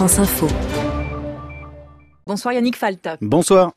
France Info. Bonsoir Yannick Falt. Bonsoir.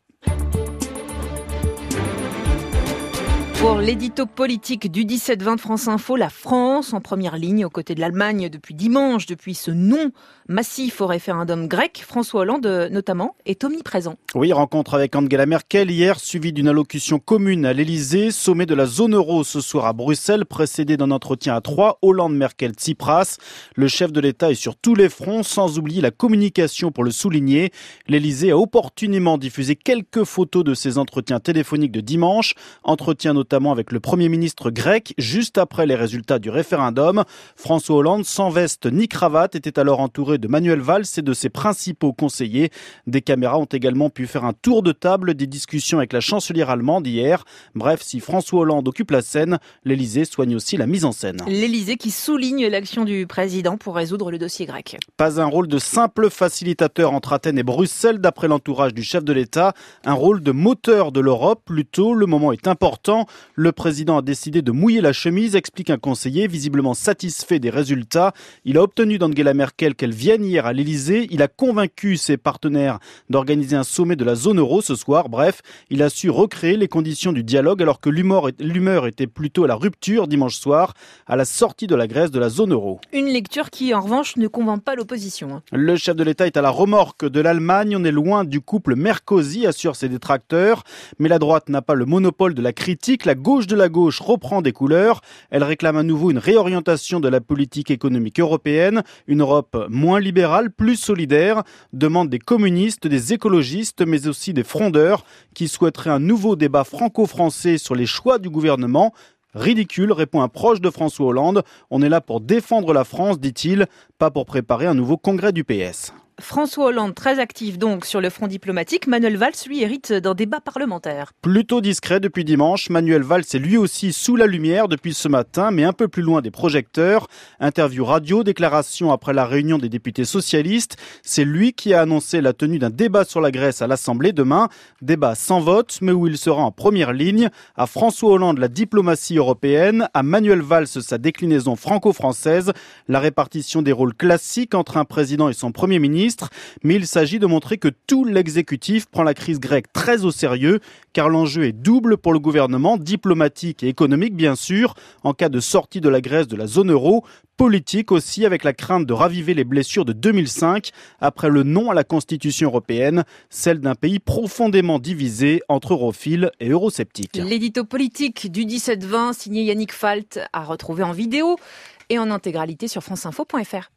Pour l'édito politique du 17-20 de France Info, la France en première ligne aux côtés de l'Allemagne depuis dimanche, depuis ce non massif au référendum grec. François Hollande notamment est omniprésent. Oui, rencontre avec Angela Merkel hier, suivie d'une allocution commune à l'Elysée, sommet de la zone euro ce soir à Bruxelles, précédé d'un entretien à trois, Hollande-Merkel-Tsipras. Le chef de l'État est sur tous les fronts, sans oublier la communication pour le souligner. L'Elysée a opportunément diffusé quelques photos de ses entretiens téléphoniques de dimanche, entretien notamment notamment avec le Premier ministre grec, juste après les résultats du référendum. François Hollande, sans veste ni cravate, était alors entouré de Manuel Valls et de ses principaux conseillers. Des caméras ont également pu faire un tour de table des discussions avec la chancelière allemande hier. Bref, si François Hollande occupe la scène, l'Elysée soigne aussi la mise en scène. L'Elysée qui souligne l'action du président pour résoudre le dossier grec. Pas un rôle de simple facilitateur entre Athènes et Bruxelles, d'après l'entourage du chef de l'État. Un rôle de moteur de l'Europe. Plutôt, le moment est important. Le président a décidé de mouiller la chemise, explique un conseiller visiblement satisfait des résultats. Il a obtenu d'Angela Merkel qu'elle vienne hier à l'Elysée. Il a convaincu ses partenaires d'organiser un sommet de la zone euro ce soir. Bref, il a su recréer les conditions du dialogue alors que l'humeur était plutôt à la rupture dimanche soir à la sortie de la Grèce de la zone euro. Une lecture qui, en revanche, ne convainc pas l'opposition. Hein. Le chef de l'État est à la remorque de l'Allemagne. On est loin du couple Mercosi, assure ses détracteurs. Mais la droite n'a pas le monopole de la critique. La gauche de la gauche reprend des couleurs. Elle réclame à nouveau une réorientation de la politique économique européenne, une Europe moins libérale, plus solidaire, demande des communistes, des écologistes, mais aussi des frondeurs qui souhaiteraient un nouveau débat franco-français sur les choix du gouvernement. Ridicule, répond un proche de François Hollande. On est là pour défendre la France, dit-il, pas pour préparer un nouveau congrès du PS. François Hollande, très actif donc sur le front diplomatique. Manuel Valls, lui, hérite d'un débat parlementaire. Plutôt discret depuis dimanche, Manuel Valls est lui aussi sous la lumière depuis ce matin, mais un peu plus loin des projecteurs. Interview radio, déclaration après la réunion des députés socialistes. C'est lui qui a annoncé la tenue d'un débat sur la Grèce à l'Assemblée demain. Débat sans vote, mais où il sera en première ligne. À François Hollande, la diplomatie européenne. À Manuel Valls, sa déclinaison franco-française. La répartition des rôles classiques entre un président et son premier ministre mais il s'agit de montrer que tout l'exécutif prend la crise grecque très au sérieux, car l'enjeu est double pour le gouvernement, diplomatique et économique bien sûr, en cas de sortie de la Grèce de la zone euro, politique aussi avec la crainte de raviver les blessures de 2005 après le non à la Constitution européenne, celle d'un pays profondément divisé entre europhiles et eurosceptiques. L'édito politique du 17-20 signé Yannick Falt à retrouver en vidéo et en intégralité sur franceinfo.fr.